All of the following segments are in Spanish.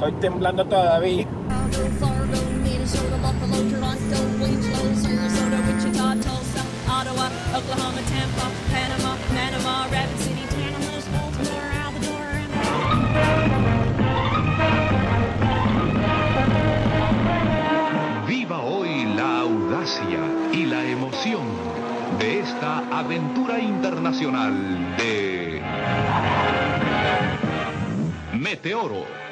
Estoy temblando todavía. Viva hoy la audacia y la emoción de esta aventura internacional de Meteoro.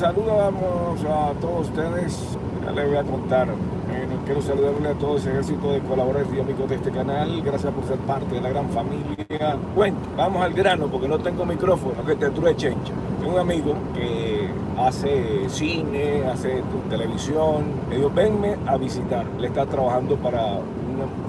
Saludamos a todos ustedes. Ya les voy a contar. Eh, quiero saludarle a todo ese ejército de colaboradores y amigos de este canal. Gracias por ser parte de la gran familia. Bueno, vamos al grano porque no tengo micrófono, que te true chencha. Tengo un amigo que hace cine, hace televisión. Me dijo, venme a visitar. Le está trabajando para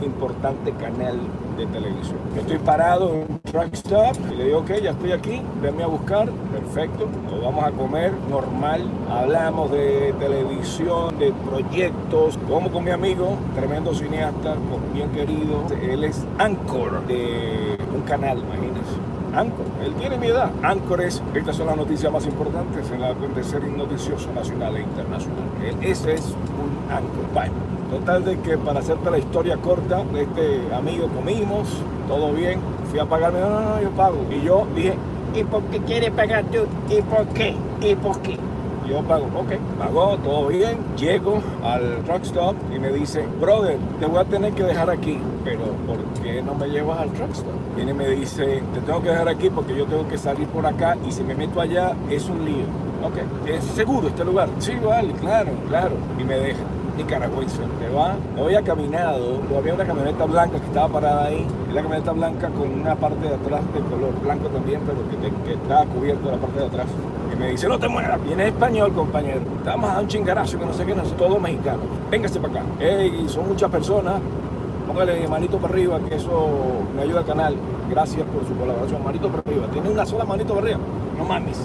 importante canal de televisión. Estoy parado en un truck stop y le digo, ok, ya estoy aquí, venme a buscar, perfecto, nos vamos a comer normal, hablamos de televisión, de proyectos, como con mi amigo, tremendo cineasta, bien querido, él es Anchor de un canal, imagínense. Anchor, él tiene mi edad. Anchor es, estas son las noticias más importantes en el acontecer noticioso nacional e internacional. Ese es un Anchor. Bueno, total de que para hacerte la historia corta, este amigo comimos, todo bien, fui a pagarme, no, no, no, yo pago. Y yo dije, ¿y por qué quieres pagar tú? ¿Y por qué? ¿Y por qué? Yo pago, ok, pagó, todo bien. Llego al truck stop y me dice, brother, te voy a tener que dejar aquí. Pero, ¿por qué no me llevas al truck stop? Viene y me dice, te tengo que dejar aquí porque yo tengo que salir por acá y si me meto allá es un lío. Ok, ¿es seguro este lugar? Sí, vale, claro, claro. Y me deja nicaragüense. Me va, me voy a caminado, había una camioneta blanca que estaba parada ahí, la camioneta blanca con una parte de atrás de color blanco también, pero que, que estaba cubierto la parte de atrás. Y me dice, no te muevas, viene español, compañero. Estamos a un chingarazo que no sé qué, no sé, todo mexicano. Véngase para acá. Ey, son muchas personas. Póngale manito para arriba, que eso me ayuda al canal. Gracias por su colaboración. Manito para arriba. Tiene una sola manito para arriba. No mames.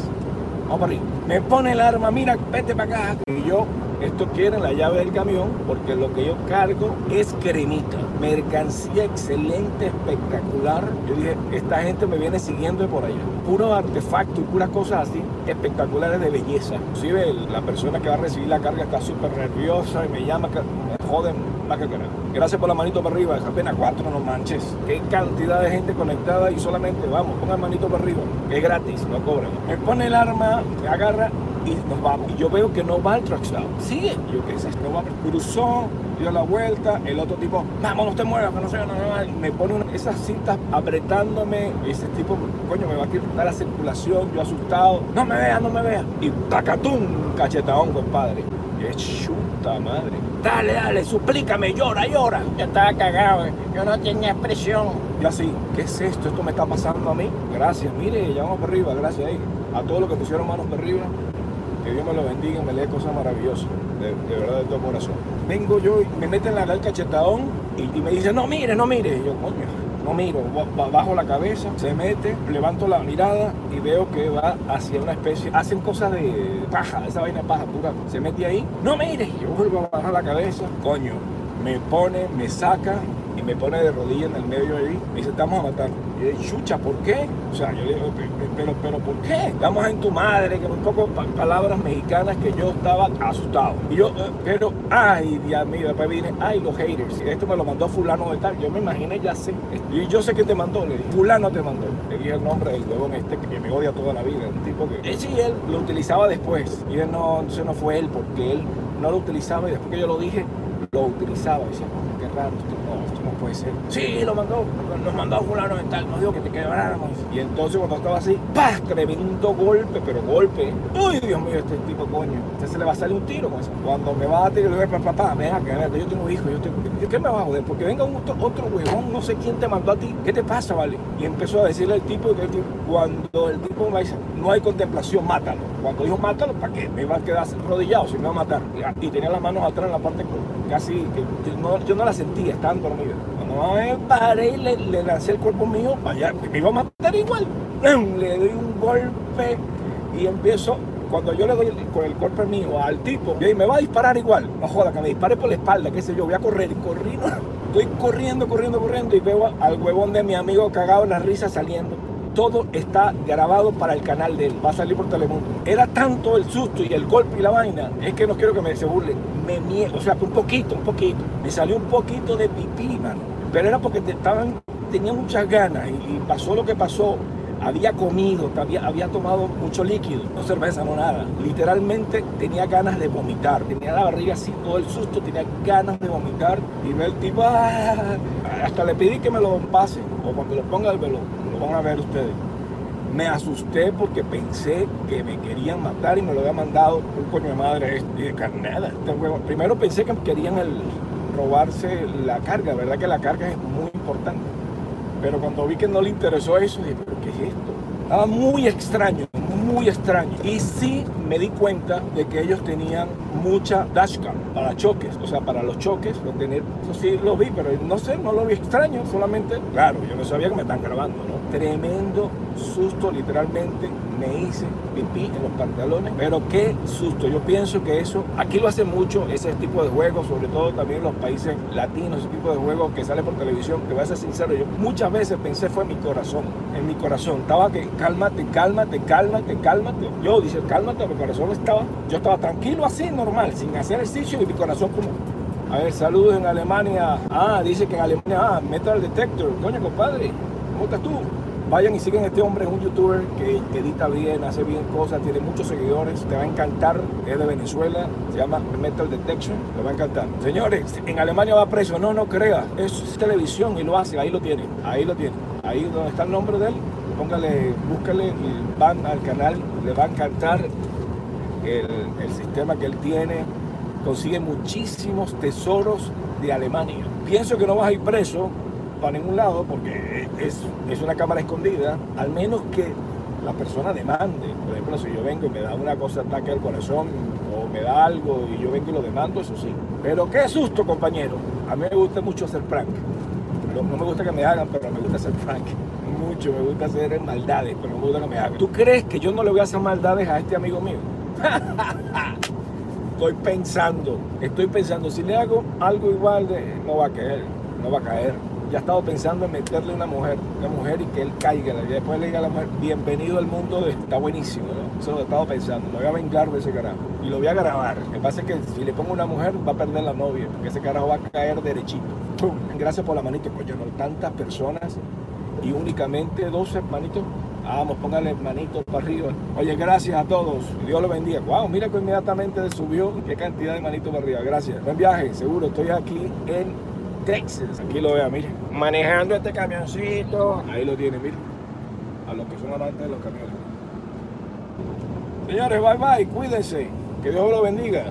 Vamos para arriba. Me pone el arma, mira, vete para acá. Y yo, esto quiere la llave del camión, porque lo que yo cargo es cremita. Mercancía excelente, espectacular. Yo dije, esta gente me viene siguiendo por allá. Puro artefacto y puras cosas así espectaculares de belleza. Inclusive la persona que va a recibir la carga está súper nerviosa y me llama, me joden más que carajo. Gracias por la manito para arriba, es apenas cuatro, no manches. Qué cantidad de gente conectada y solamente, vamos, ponga el manito para arriba. Es gratis, no cobran. Me pone el arma, me agarra y nos vamos. Y yo veo que no va al truck stop. Sigue. Y yo qué sé, no va. Cruzó, dio la vuelta, el otro tipo, vamos, no te muevas, que no sé, no, no, no". me pone una- esas cintas apretándome. Ese tipo, coño, me va a quitar la circulación, yo asustado. No me veas, no me veas. Y tacatún, cachetadón, compadre. Qué chuta madre. Dale, dale, suplícame, llora, llora. Yo estaba cagado, yo no tenía expresión. Y así, ¿qué es esto? ¿Esto me está pasando a mí? Gracias, mire, ya vamos para arriba, gracias ahí. A todos los que pusieron manos para arriba, que Dios me lo bendiga, me lee cosas maravillosas, de, verdad, de todo corazón. Vengo yo y me meten la el cachetadón y, me dice, no mire, no mire. Y yo, coño, no miro, ba- ba- bajo la cabeza, se mete, levanto la mirada y veo que va hacia una especie, hacen cosas de paja, esa vaina de paja pura. Se mete ahí, no mire, yo vuelvo a bajar la cabeza, coño, me pone, me saca y me pone de rodillas en el medio ahí. Me dice, estamos a matar. Y yo, chucha, ¿por qué? O sea, yo le digo, "Pe- pe- pero, pero, ¿por qué? Estamos en tu madre, que un poco pa- palabras mexicanas que yo estaba asustado. Y yo, "Eh, pero, ay, Dios mío, después vine, ay, los haters. Esto me lo mandó fulano de tal. Yo me imaginé, ya sé. Y yo sé que te mandó, le dije, fulano te mandó. Le dije el nombre del huevón este que me odia toda la vida. Un tipo que, eh, sí, él lo utilizaba después. Y él no, entonces no fue él, porque él no lo utilizaba y después que yo lo dije, lo utilizaba. Y decía, "Oh, qué raro, esto no, esto no puede ser. Sí, lo mandó, nos mandó a fulano de tal, nos dijo que te quebráramos. Y entonces cuando estaba así, ¡pah! Tremendo golpe, pero golpe. Uy, Dios mío, este tipo coño. Se le va a salir un tiro con eso. Cuando me va a tirar, le digo, papá, venga, que venga, que yo tengo hijos, yo tengo... ¿Qué- ¿Qué me va a joder? Porque venga un otro, huevón, no sé quién te mandó a ti. ¿Qué te pasa, vale? Y empezó a decirle al tipo que el tipo- cuando el tipo me dice, no hay contemplación, mátalo. Cuando dijo mátalo, ¿para qué? Me iba a quedar arrodillado, si me iba a matar. Y tenía las manos atrás en la parte co- casi que yo no, yo no la sentía, estaban dormidas. Cuando me paré y le, le lancé el cuerpo mío, allá, me iba a matar igual. Le doy un golpe y empiezo. Cuando yo le doy con el golpe mío al tipo, y me va a disparar igual. No joda, que me dispare por la espalda, qué sé yo, voy a correr. Corrí. Estoy corriendo, corriendo, corriendo y veo al huevón de mi amigo cagado en la risa saliendo. Todo está grabado para el canal de él, va a salir por Telemundo. Era tanto el susto y el golpe y la vaina, es que no quiero que me se burle, me niego, o sea, un poquito, un poquito, me salió un poquito de pipí, mano. Pero era porque te estaban, tenía muchas ganas y, y pasó lo que pasó había comido, había, había tomado mucho líquido, no cerveza, no nada. Literalmente tenía ganas de vomitar, tenía la barriga así, todo el susto, tenía ganas de vomitar. Y ve el tipo, ¡ah! hasta le pedí que me lo pase, o cuando lo ponga el velo, lo van a ver ustedes. Me asusté porque pensé que me querían matar y me lo había mandado un coño de madre de carnada. Primero pensé que querían robarse la carga, ¿verdad? Que la carga es muy importante. Pero cuando vi que no le interesó eso, dije, ¿pero qué es esto? Estaba muy extraño, muy extraño. Y sí me di cuenta de que ellos tenían mucha dashcam para choques, o sea, para los choques, lo tener, eso sí lo vi, pero no sé, no lo vi extraño, solamente, claro, yo no sabía que me están grabando, ¿no? Tremendo susto, literalmente me hice pipí en los pantalones, pero qué susto, yo pienso que eso, aquí lo hace mucho ese tipo de juegos, sobre todo también los países latinos, ese tipo de juegos que sale por televisión, que voy a ser sincero, yo muchas veces pensé fue mi corazón, en mi corazón, estaba que cálmate, cálmate, cálmate, cálmate, yo dice cálmate, corazón estaba, yo estaba tranquilo así, normal, sin hacer ejercicio y mi corazón como a ver, saludos en Alemania. Ah, dice que en Alemania, ah, Metal Detector. Coño, compadre, ¿cómo estás tú? Vayan y siguen a este hombre, es un youtuber que, edita bien, hace bien cosas, tiene muchos seguidores, te va a encantar, es de Venezuela, se llama Metal Detection, te va a encantar. Señores, en Alemania va preso, no, no crea, es televisión y lo hace, ahí lo tiene, ahí lo tiene, ahí donde está el nombre de él, póngale, búscale, van al canal, le va a encantar el, sistema que él tiene, consigue muchísimos tesoros de Alemania. Pienso que no vas a ir preso para ningún lado porque es, es una cámara escondida, al menos que la persona demande. Por ejemplo, si yo vengo y me da una cosa ataque al corazón o me da algo y yo vengo y lo demando, eso sí. Pero qué susto, compañero. A mí me gusta mucho hacer prank. No, no me gusta que me hagan, pero me gusta hacer prank. Mucho, me gusta hacer maldades, pero no me gusta que me hagan. ¿Tú crees que yo no le voy a hacer maldades a este amigo mío? estoy pensando, estoy pensando, si le hago algo igual, no va a caer, no va a caer. Ya he estado pensando en meterle una mujer, una mujer y que él caiga. Y después le diga a la mujer, bienvenido al mundo, de, está buenísimo, ¿no? Eso lo he estado pensando, me voy a vengar de ese carajo. Y lo voy a grabar. Lo que pasa es que si le pongo una mujer, va a perder la novia, porque ese carajo va a caer derechito. Gracias por la manito, coño, no tantas personas y únicamente dos hermanitos Vamos, póngale manito para arriba. Oye, gracias a todos. Dios lo bendiga. Wow, mira que inmediatamente subió. Qué cantidad de manitos para arriba. Gracias. Buen viaje, seguro. Estoy aquí en Texas. Aquí lo vea, mire. Manejando este camioncito. Ahí lo tiene, mire. A los que son amantes de los camiones. Señores, bye bye. Cuídense. Que Dios lo bendiga.